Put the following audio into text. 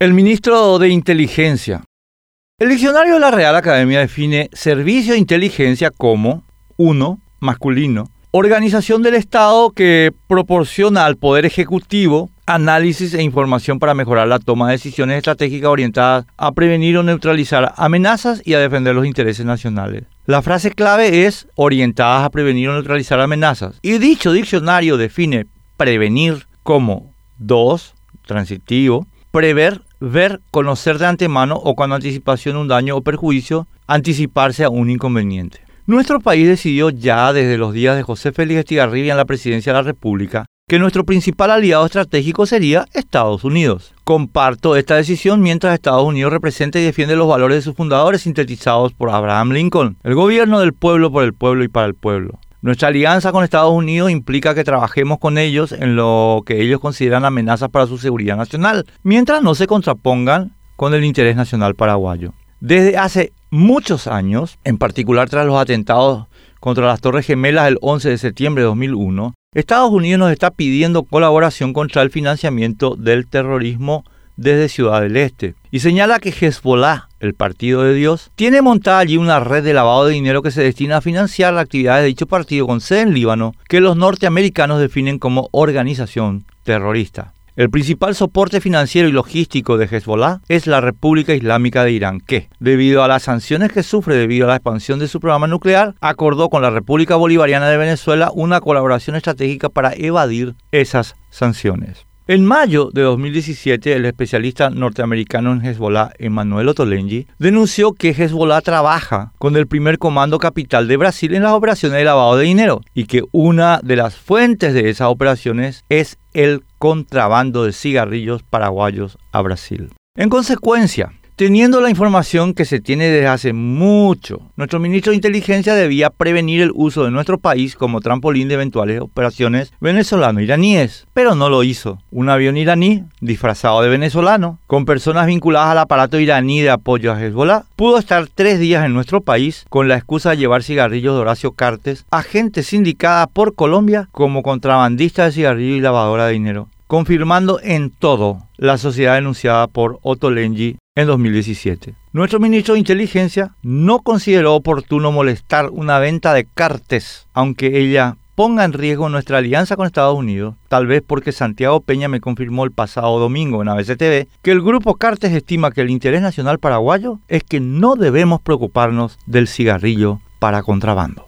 El ministro de Inteligencia. El diccionario de la Real Academia define servicio de inteligencia como 1. Masculino. Organización del Estado que proporciona al Poder Ejecutivo análisis e información para mejorar la toma de decisiones estratégicas orientadas a prevenir o neutralizar amenazas y a defender los intereses nacionales. La frase clave es orientadas a prevenir o neutralizar amenazas. Y dicho diccionario define prevenir como 2. Transitivo. Prever ver, conocer de antemano o con anticipación un daño o perjuicio, anticiparse a un inconveniente. Nuestro país decidió ya desde los días de José Félix Estigarribia en la presidencia de la República que nuestro principal aliado estratégico sería Estados Unidos. Comparto esta decisión mientras Estados Unidos representa y defiende los valores de sus fundadores sintetizados por Abraham Lincoln, el gobierno del pueblo por el pueblo y para el pueblo. Nuestra alianza con Estados Unidos implica que trabajemos con ellos en lo que ellos consideran amenazas para su seguridad nacional, mientras no se contrapongan con el interés nacional paraguayo. Desde hace muchos años, en particular tras los atentados contra las Torres Gemelas el 11 de septiembre de 2001, Estados Unidos nos está pidiendo colaboración contra el financiamiento del terrorismo desde Ciudad del Este y señala que Hezbollah, el partido de Dios, tiene montada allí una red de lavado de dinero que se destina a financiar la actividad de dicho partido con sede en Líbano, que los norteamericanos definen como organización terrorista. El principal soporte financiero y logístico de Hezbollah es la República Islámica de Irán, que, debido a las sanciones que sufre debido a la expansión de su programa nuclear, acordó con la República Bolivariana de Venezuela una colaboración estratégica para evadir esas sanciones. En mayo de 2017, el especialista norteamericano en Hezbollah, Emmanuel Ottolenghi, denunció que Hezbollah trabaja con el primer comando capital de Brasil en las operaciones de lavado de dinero y que una de las fuentes de esas operaciones es el contrabando de cigarrillos paraguayos a Brasil. En consecuencia, Teniendo la información que se tiene desde hace mucho, nuestro ministro de Inteligencia debía prevenir el uso de nuestro país como trampolín de eventuales operaciones venezolano-iraníes, pero no lo hizo. Un avión iraní, disfrazado de venezolano, con personas vinculadas al aparato iraní de apoyo a Hezbollah, pudo estar tres días en nuestro país con la excusa de llevar cigarrillos de Horacio Cartes, agente sindicada por Colombia como contrabandista de cigarrillos y lavadora de dinero confirmando en todo la sociedad denunciada por Otto Lengi en 2017. Nuestro ministro de Inteligencia no consideró oportuno molestar una venta de cartes, aunque ella ponga en riesgo nuestra alianza con Estados Unidos, tal vez porque Santiago Peña me confirmó el pasado domingo en ABCTV que el grupo Cartes estima que el interés nacional paraguayo es que no debemos preocuparnos del cigarrillo para contrabando.